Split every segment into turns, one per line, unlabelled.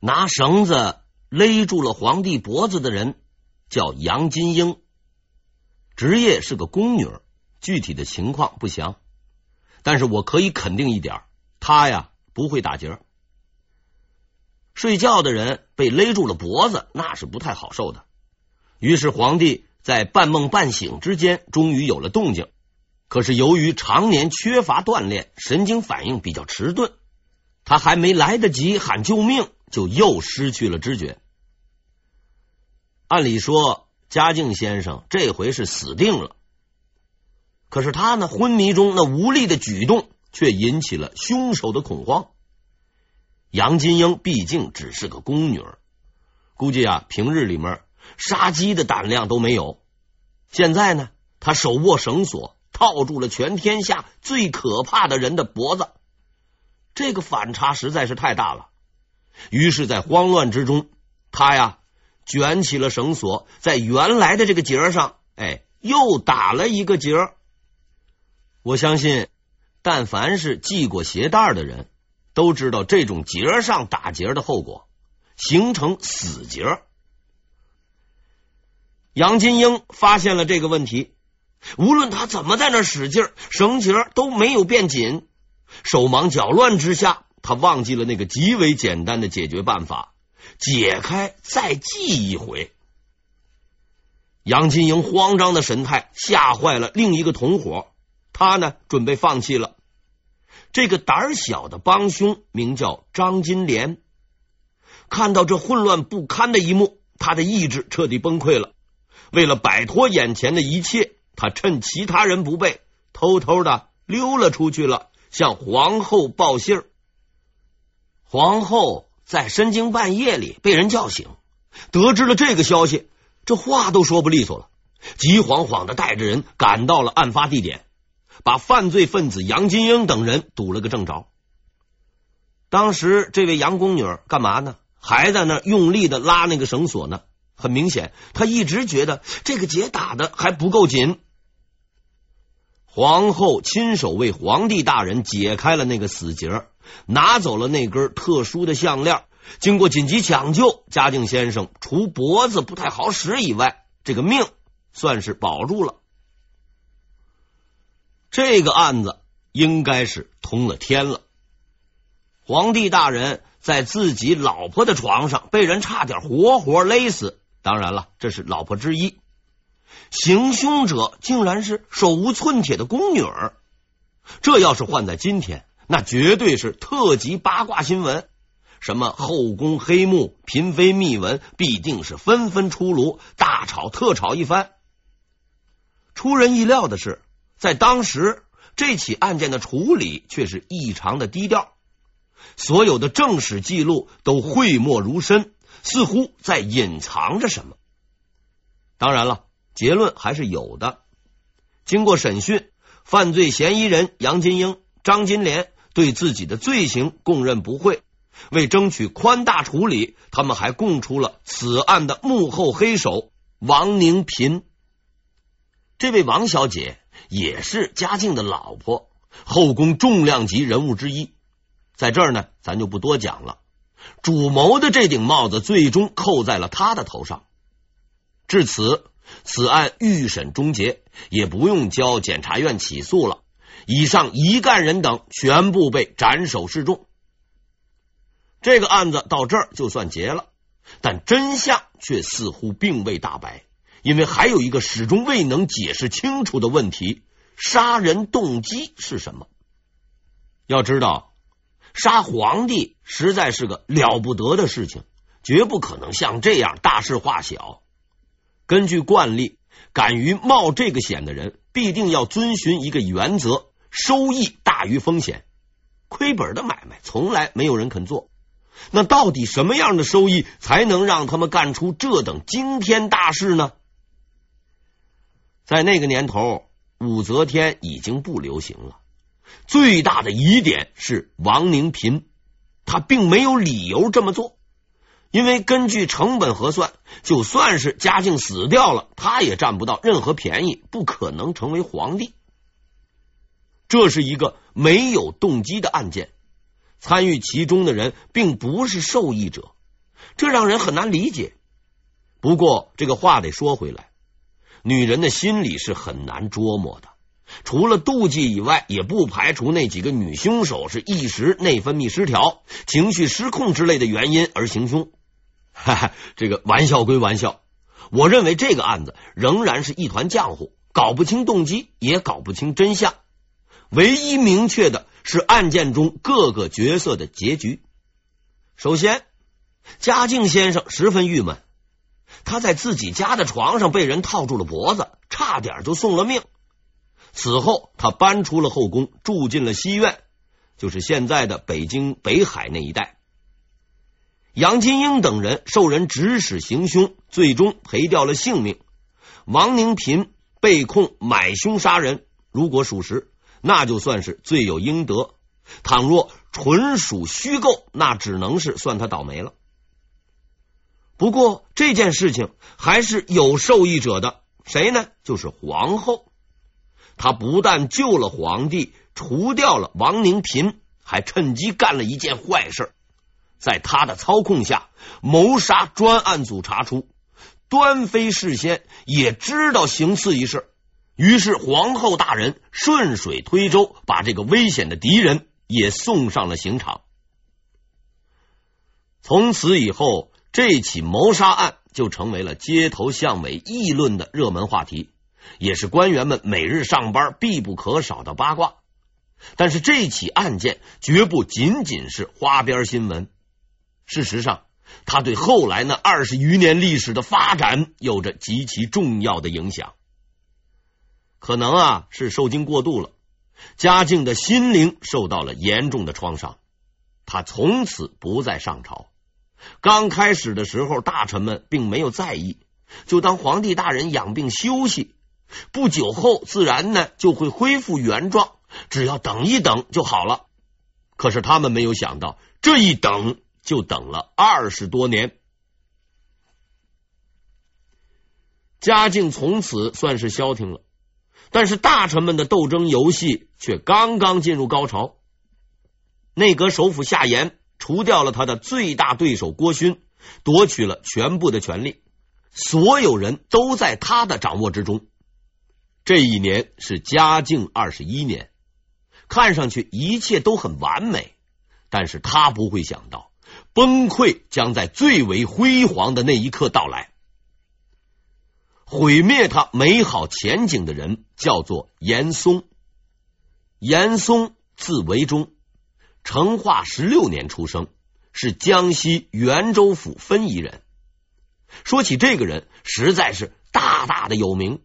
拿绳子勒住了皇帝脖子的人叫杨金英，职业是个宫女，具体的情况不详。但是我可以肯定一点，她呀不会打结。睡觉的人被勒住了脖子，那是不太好受的。于是皇帝在半梦半醒之间，终于有了动静。可是由于常年缺乏锻炼，神经反应比较迟钝，他还没来得及喊救命，就又失去了知觉。按理说，嘉靖先生这回是死定了。可是他呢，昏迷中那无力的举动，却引起了凶手的恐慌。杨金英毕竟只是个宫女，估计啊，平日里面杀鸡的胆量都没有。现在呢，他手握绳索，套住了全天下最可怕的人的脖子，这个反差实在是太大了。于是，在慌乱之中，他呀卷起了绳索，在原来的这个结上，哎，又打了一个结。我相信，但凡是系过鞋带的人，都知道这种结上打结的后果，形成死结。杨金英发现了这个问题，无论他怎么在那使劲，绳结都没有变紧。手忙脚乱之下，他忘记了那个极为简单的解决办法：解开再系一回。杨金英慌张的神态吓坏了另一个同伙。他呢，准备放弃了。这个胆小的帮凶名叫张金莲，看到这混乱不堪的一幕，他的意志彻底崩溃了。为了摆脱眼前的一切，他趁其他人不备，偷偷的溜了出去了，向皇后报信儿。皇后在深更半夜里被人叫醒，得知了这个消息，这话都说不利索了，急慌慌的带着人赶到了案发地点。把犯罪分子杨金英等人堵了个正着。当时这位杨宫女干嘛呢？还在那用力的拉那个绳索呢。很明显，她一直觉得这个结打的还不够紧。皇后亲手为皇帝大人解开了那个死结，拿走了那根特殊的项链。经过紧急抢救，嘉靖先生除脖子不太好使以外，这个命算是保住了。这个案子应该是通了天了。皇帝大人在自己老婆的床上被人差点活活勒死，当然了，这是老婆之一。行凶者竟然是手无寸铁的宫女儿，这要是换在今天，那绝对是特级八卦新闻。什么后宫黑幕、嫔妃秘闻，必定是纷纷出炉，大炒特炒一番。出人意料的是。在当时，这起案件的处理却是异常的低调，所有的正史记录都讳莫如深，似乎在隐藏着什么。当然了，结论还是有的。经过审讯，犯罪嫌疑人杨金英、张金莲对自己的罪行供认不讳。为争取宽大处理，他们还供出了此案的幕后黑手王宁嫔。这位王小姐。也是嘉靖的老婆，后宫重量级人物之一。在这儿呢，咱就不多讲了。主谋的这顶帽子最终扣在了他的头上。至此，此案预审终结，也不用交检察院起诉了。以上一干人等全部被斩首示众。这个案子到这儿就算结了，但真相却似乎并未大白。因为还有一个始终未能解释清楚的问题：杀人动机是什么？要知道，杀皇帝实在是个了不得的事情，绝不可能像这样大事化小。根据惯例，敢于冒这个险的人，必定要遵循一个原则：收益大于风险。亏本的买卖，从来没有人肯做。那到底什么样的收益，才能让他们干出这等惊天大事呢？在那个年头，武则天已经不流行了。最大的疑点是王宁嫔，他并没有理由这么做，因为根据成本核算，就算是嘉靖死掉了，他也占不到任何便宜，不可能成为皇帝。这是一个没有动机的案件，参与其中的人并不是受益者，这让人很难理解。不过这个话得说回来，女人的心理是很难捉摸的。除了妒忌以外，也不排除那几个女凶手是一时内分泌失调、情绪失控之类的原因而行凶。哈哈，这个玩笑归玩笑，我认为这个案子仍然是一团浆糊，搞不清动机，也搞不清真相。唯一明确的是案件中各个角色的结局。首先，嘉靖先生十分郁闷，他在自己家的床上被人套住了脖子，差点就送了命。此后，他搬出了后宫，住进了西苑，就是现在的北京北海那一带。杨金英等人受人指使行凶，最终赔掉了性命。王宁嫔被控买凶杀人，如果属实，那就算是罪有应得；倘若纯属虚构，那只能是算他倒霉了。不过这件事情还是有受益者的，谁呢？就是皇后。他不但救了皇帝，除掉了王宁嫔，还趁机干了一件坏事。在他的操控下，谋杀专案组查出，端妃事先也知道行刺一事，于是皇后大人顺水推舟，把这个危险的敌人也送上了刑场。从此以后，这起谋杀案就成为了街头巷尾议论的热门话题。也是官员们每日上班必不可少的八卦，但是这起案件绝不仅仅是花边新闻。事实上，它对后来那二十余年历史的发展有着极其重要的影响。可能啊，是受惊过度了，嘉靖的心灵受到了严重的创伤，他从此不再上朝。刚开始的时候，大臣们并没有在意，就当皇帝大人养病休息。不久后，自然呢就会恢复原状，只要等一等就好了。可是他们没有想到，这一等就等了二十多年。嘉靖从此算是消停了，但是大臣们的斗争游戏却刚刚进入高潮。内阁首辅夏言除掉了他的最大对手郭勋，夺取了全部的权力，所有人都在他的掌握之中。这一年是嘉靖二十一年，看上去一切都很完美，但是他不会想到崩溃将在最为辉煌的那一刻到来。毁灭他美好前景的人叫做严嵩。严嵩字维中，成化十六年出生，是江西袁州府分宜人。说起这个人，实在是大大的有名。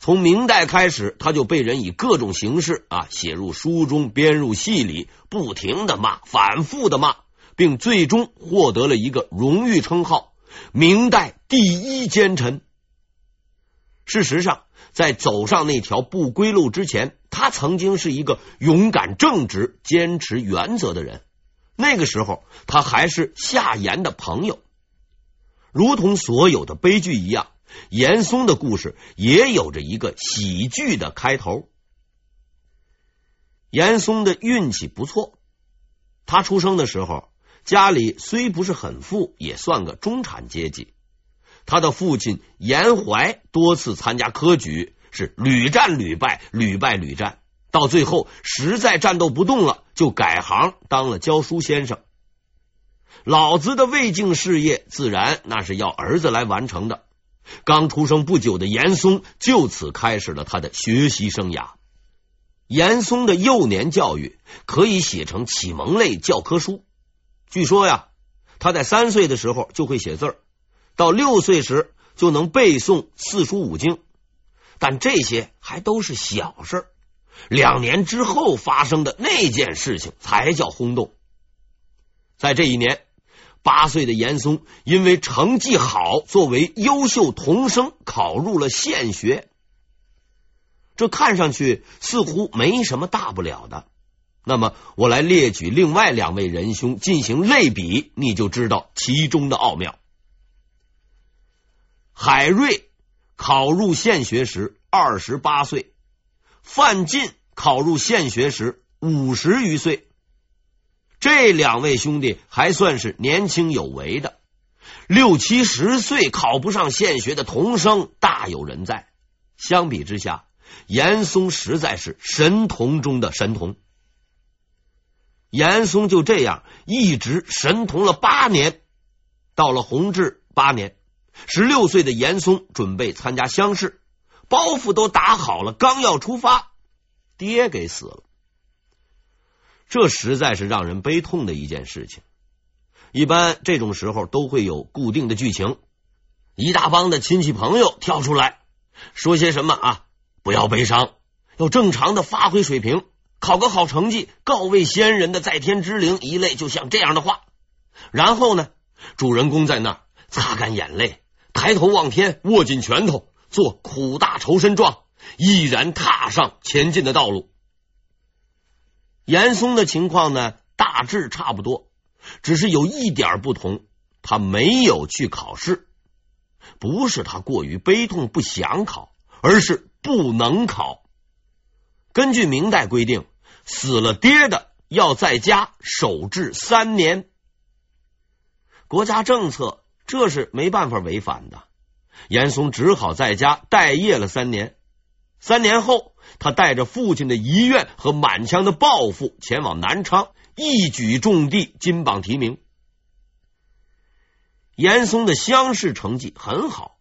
从明代开始，他就被人以各种形式啊写入书中，编入戏里，不停的骂，反复的骂，并最终获得了一个荣誉称号——明代第一奸臣。事实上，在走上那条不归路之前，他曾经是一个勇敢正直、坚持原则的人。那个时候，他还是夏言的朋友。如同所有的悲剧一样。严嵩的故事也有着一个喜剧的开头。严嵩的运气不错，他出生的时候家里虽不是很富，也算个中产阶级。他的父亲严怀多次参加科举，是屡战屡败，屡败屡战，到最后实在战斗不动了，就改行当了教书先生。老子的未竟事业，自然那是要儿子来完成的。刚出生不久的严嵩就此开始了他的学习生涯。严嵩的幼年教育可以写成启蒙类教科书。据说呀，他在三岁的时候就会写字，到六岁时就能背诵四书五经。但这些还都是小事，两年之后发生的那件事情才叫轰动。在这一年。八岁的严嵩因为成绩好，作为优秀童生考入了县学。这看上去似乎没什么大不了的。那么，我来列举另外两位仁兄进行类比，你就知道其中的奥妙。海瑞考入县学时二十八岁，范进考入县学时五十余岁。这两位兄弟还算是年轻有为的，六七十岁考不上县学的童生大有人在。相比之下，严嵩实在是神童中的神童。严嵩就这样一直神童了八年，到了弘治八年，十六岁的严嵩准备参加乡试，包袱都打好了，刚要出发，爹给死了。这实在是让人悲痛的一件事情。一般这种时候都会有固定的剧情，一大帮的亲戚朋友跳出来说些什么啊，不要悲伤，要正常的发挥水平，考个好成绩，告慰先人的在天之灵一类，就像这样的话。然后呢，主人公在那儿擦干眼泪，抬头望天，握紧拳头，做苦大仇深状，毅然踏上前进的道路。严嵩的情况呢，大致差不多，只是有一点不同，他没有去考试，不是他过于悲痛不想考，而是不能考。根据明代规定，死了爹的要在家守制三年，国家政策这是没办法违反的。严嵩只好在家待业了三年。三年后，他带着父亲的遗愿和满腔的抱负前往南昌，一举中第，金榜题名。严嵩的乡试成绩很好，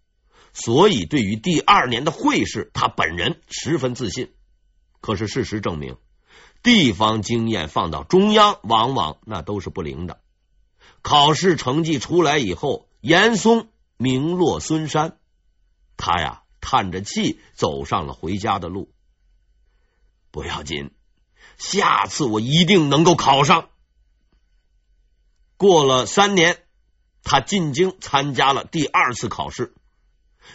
所以对于第二年的会试，他本人十分自信。可是事实证明，地方经验放到中央，往往那都是不灵的。考试成绩出来以后，严嵩名落孙山，他呀。叹着气走上了回家的路。不要紧，下次我一定能够考上。过了三年，他进京参加了第二次考试。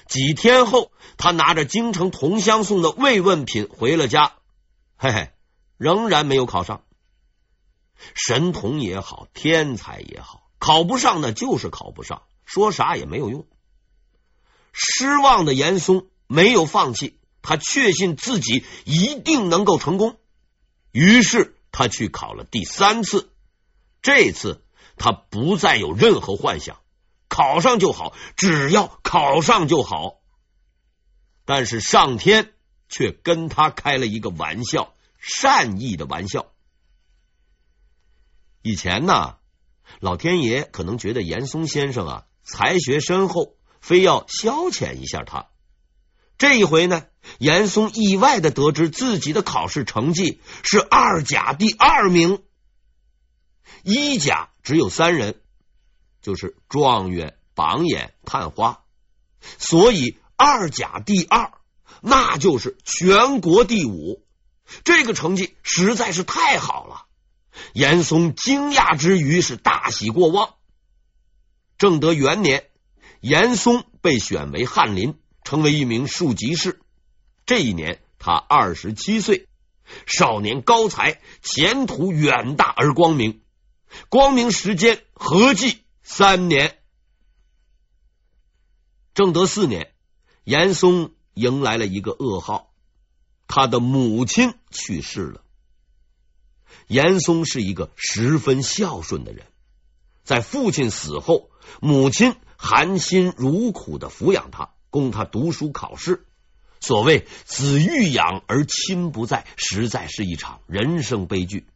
几天后，他拿着京城同乡送的慰问品回了家。嘿嘿，仍然没有考上。神童也好，天才也好，考不上那就是考不上，说啥也没有用。失望的严嵩没有放弃，他确信自己一定能够成功。于是他去考了第三次，这次他不再有任何幻想，考上就好，只要考上就好。但是上天却跟他开了一个玩笑，善意的玩笑。以前呢，老天爷可能觉得严嵩先生啊，才学深厚。非要消遣一下他。这一回呢，严嵩意外的得知自己的考试成绩是二甲第二名，一甲只有三人，就是状元、榜眼、探花，所以二甲第二，那就是全国第五。这个成绩实在是太好了，严嵩惊讶之余是大喜过望。正德元年。严嵩被选为翰林，成为一名庶吉士。这一年他二十七岁，少年高才，前途远大而光明。光明时间合计三年。正德四年，严嵩迎来了一个噩耗，他的母亲去世了。严嵩是一个十分孝顺的人，在父亲死后，母亲。含辛茹苦的抚养他，供他读书考试。所谓子欲养而亲不在，实在是一场人生悲剧。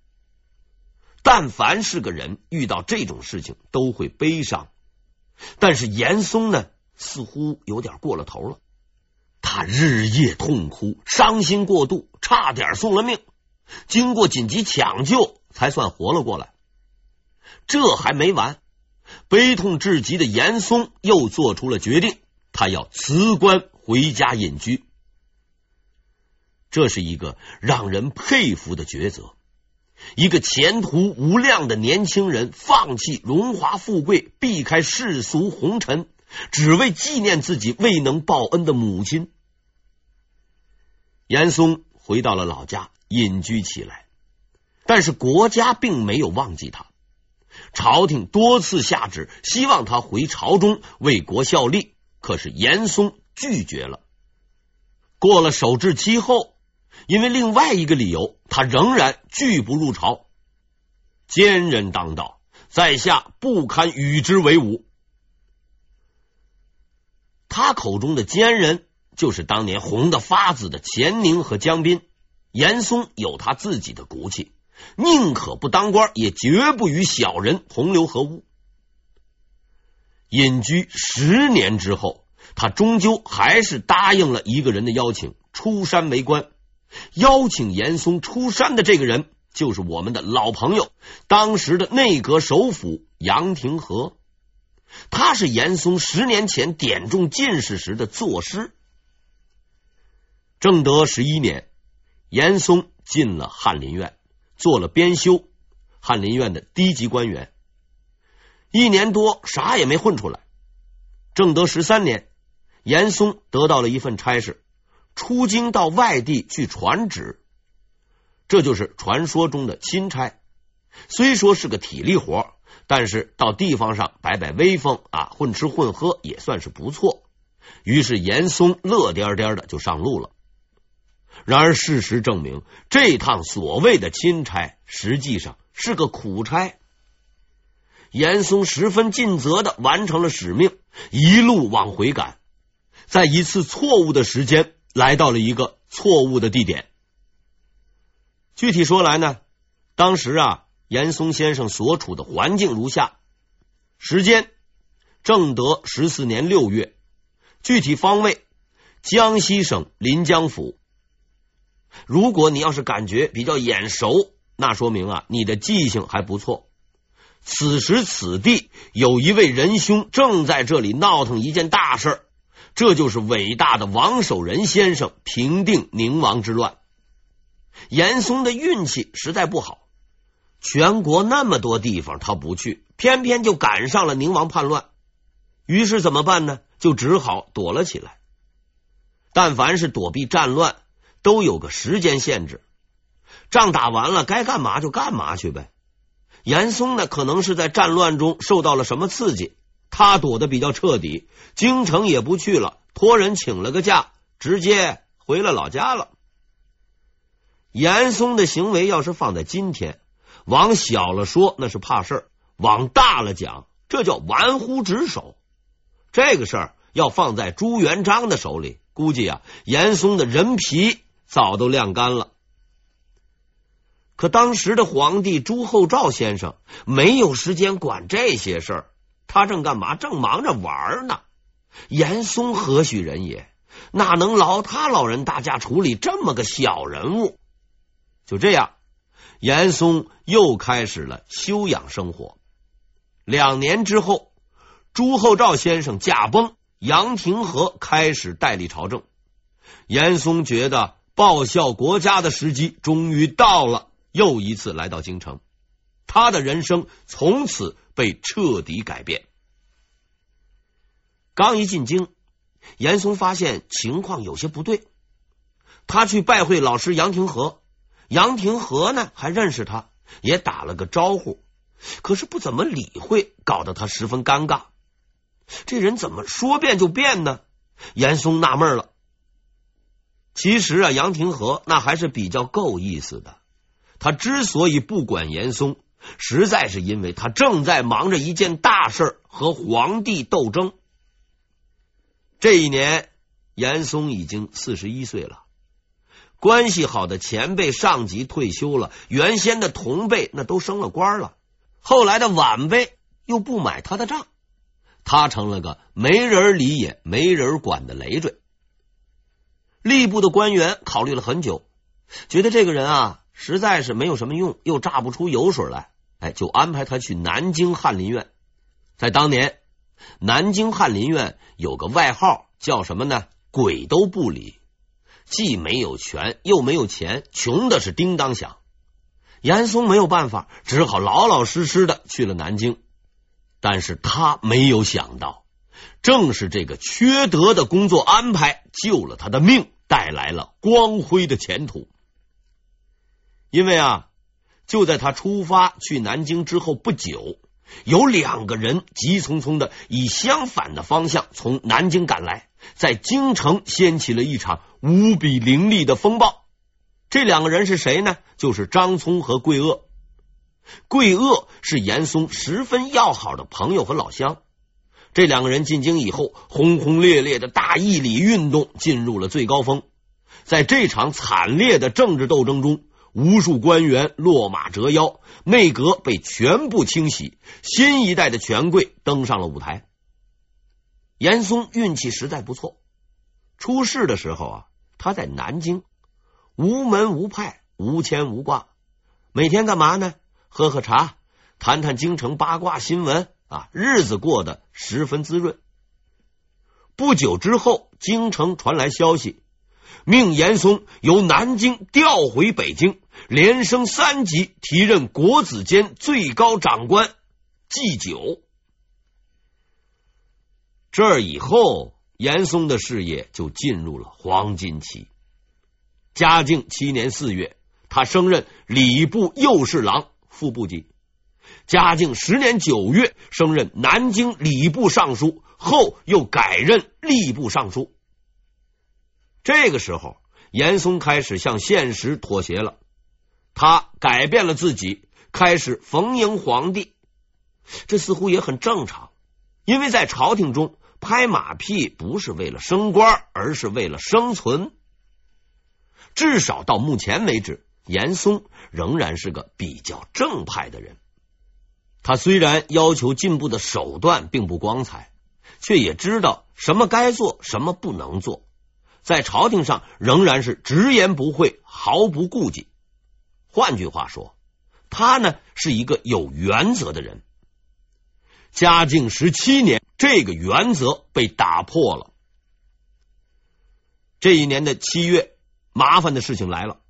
但凡是个人遇到这种事情，都会悲伤。但是严嵩呢，似乎有点过了头了。他日夜痛哭，伤心过度，差点送了命。经过紧急抢救，才算活了过来。这还没完。悲痛至极的严嵩又做出了决定，他要辞官回家隐居。这是一个让人佩服的抉择。一个前途无量的年轻人，放弃荣华富贵，避开世俗红尘，只为纪念自己未能报恩的母亲。严嵩回到了老家，隐居起来，但是国家并没有忘记他。朝廷多次下旨，希望他回朝中为国效力，可是严嵩拒绝了。过了守制期后，因为另外一个理由，他仍然拒不入朝。奸人当道，在下不堪与之为伍。他口中的奸人，就是当年红得发紫的钱宁和江彬。严嵩有他自己的骨气，宁可不当官，也绝不与小人同流合污。隐居十年之后，他终究还是答应了一个人的邀请，出山为官。邀请严嵩出山的这个人，就是我们的老朋友，当时的内阁首辅杨廷和。他是严嵩十年前点中进士时的作师。正德十一年。严嵩进了翰林院，做了编修，翰林院的低级官员。一年多，啥也没混出来。正德十三年，严嵩得到了一份差事，出京到外地去传旨，这就是传说中的钦差。虽说是个体力活，但是到地方上摆摆威风啊，混吃混喝也算是不错。于是严嵩乐颠颠的就上路了。然而，事实证明，这趟所谓的钦差实际上是个苦差。严嵩十分尽责的完成了使命，一路往回赶，在一次错误的时间来到了一个错误的地点。具体说来呢，当时啊，严嵩先生所处的环境如下：时间，正德十四年六月，具体方位，江西省临江府。如果你要是感觉比较眼熟，那说明啊，你的记性还不错。此时此地有一位仁兄正在这里闹腾一件大事，这就是伟大的王守仁先生平定宁王之乱。严嵩的运气实在不好，全国那么多地方他不去，偏偏就赶上了宁王叛乱。于是怎么办呢？就只好躲了起来。但凡是躲避战乱。都有个时间限制，仗打完了，该干嘛就干嘛去呗。严嵩呢，可能是在战乱中受到了什么刺激，他躲得比较彻底，京城也不去了，托人请了个假，直接回了老家了。严嵩的行为要是放在今天，往小了说那是怕事儿，往大了讲，这叫玩忽职守。这个事儿要放在朱元璋的手里，估计啊，严嵩的人皮。早都晾干了，可当时的皇帝朱厚照先生没有时间管这些事儿，他正干嘛？正忙着玩呢。严嵩何许人也？哪能劳他老人大驾处理这么个小人物？就这样，严嵩又开始了休养生活。两年之后，朱厚照先生驾崩，杨廷和开始代理朝政。严嵩觉得。报效国家的时机终于到了，又一次来到京城，他的人生从此被彻底改变。刚一进京，严嵩发现情况有些不对，他去拜会老师杨廷和，杨廷和呢还认识他，也打了个招呼，可是不怎么理会，搞得他十分尴尬。这人怎么说变就变呢？严嵩纳闷了。其实啊，杨廷和那还是比较够意思的。他之所以不管严嵩，实在是因为他正在忙着一件大事，和皇帝斗争。这一年，严嵩已经四十一岁了。关系好的前辈上级退休了，原先的同辈那都升了官了，后来的晚辈又不买他的账，他成了个没人理也没人管的累赘。吏部的官员考虑了很久，觉得这个人啊实在是没有什么用，又榨不出油水来，哎，就安排他去南京翰林院。在当年，南京翰林院有个外号叫什么呢？鬼都不理，既没有权又没有钱，穷的是叮当响。严嵩没有办法，只好老老实实的去了南京。但是他没有想到，正是这个缺德的工作安排救了他的命。带来了光辉的前途，因为啊，就在他出发去南京之后不久，有两个人急匆匆的以相反的方向从南京赶来，在京城掀起了一场无比凌厉的风暴。这两个人是谁呢？就是张聪和桂萼。桂萼是严嵩十分要好的朋友和老乡，这两个人进京以后，轰轰烈烈的大义礼运动进入了最高峰。在这场惨烈的政治斗争中，无数官员落马折腰，内阁被全部清洗，新一代的权贵登上了舞台。严嵩运气实在不错，出事的时候啊，他在南京，无门无派，无牵无挂，每天干嘛呢？喝喝茶，谈谈京城八卦新闻啊，日子过得十分滋润。不久之后，京城传来消息。命严嵩由南京调回北京，连升三级，提任国子监最高长官，祭酒。这以后，严嵩的事业就进入了黄金期。嘉靖七年四月，他升任礼部右侍郎、副部级。嘉靖十年九月，升任南京礼部尚书，后又改任吏部尚书。这个时候，严嵩开始向现实妥协了。他改变了自己，开始逢迎皇帝。这似乎也很正常，因为在朝廷中拍马屁不是为了升官，而是为了生存。至少到目前为止，严嵩仍然是个比较正派的人。他虽然要求进步的手段并不光彩，却也知道什么该做，什么不能做。在朝廷上仍然是直言不讳，毫不顾忌。换句话说，他呢是一个有原则的人。嘉靖十七年，这个原则被打破了。这一年的七月，麻烦的事情来了。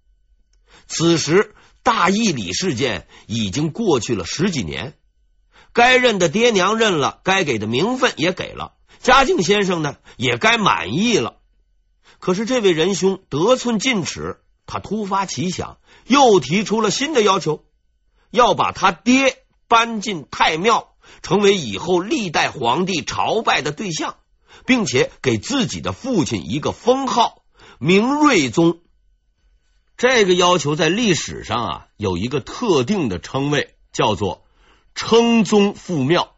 此时，大义礼事件已经过去了十几年，该认的爹娘认了，该给的名分也给了，嘉靖先生呢也该满意了。可是这位仁兄得寸进尺，他突发奇想，又提出了新的要求，要把他爹搬进太庙，成为以后历代皇帝朝拜的对象，并且给自己的父亲一个封号，明睿宗。这个要求在历史上啊有一个特定的称谓，叫做称宗复庙。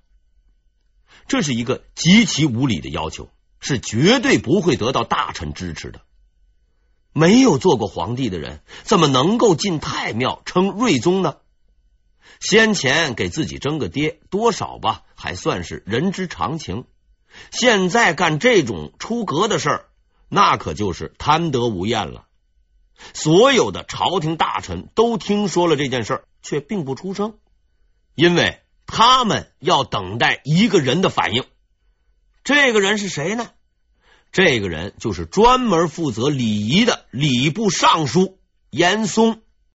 这是一个极其无理的要求。是绝对不会得到大臣支持的。没有做过皇帝的人，怎么能够进太庙称睿宗呢？先前给自己争个爹，多少吧，还算是人之常情。现在干这种出格的事儿，那可就是贪得无厌了。所有的朝廷大臣都听说了这件事儿，却并不出声，因为他们要等待一个人的反应。这个人是谁呢？这个人就是专门负责礼仪的礼部尚书严嵩。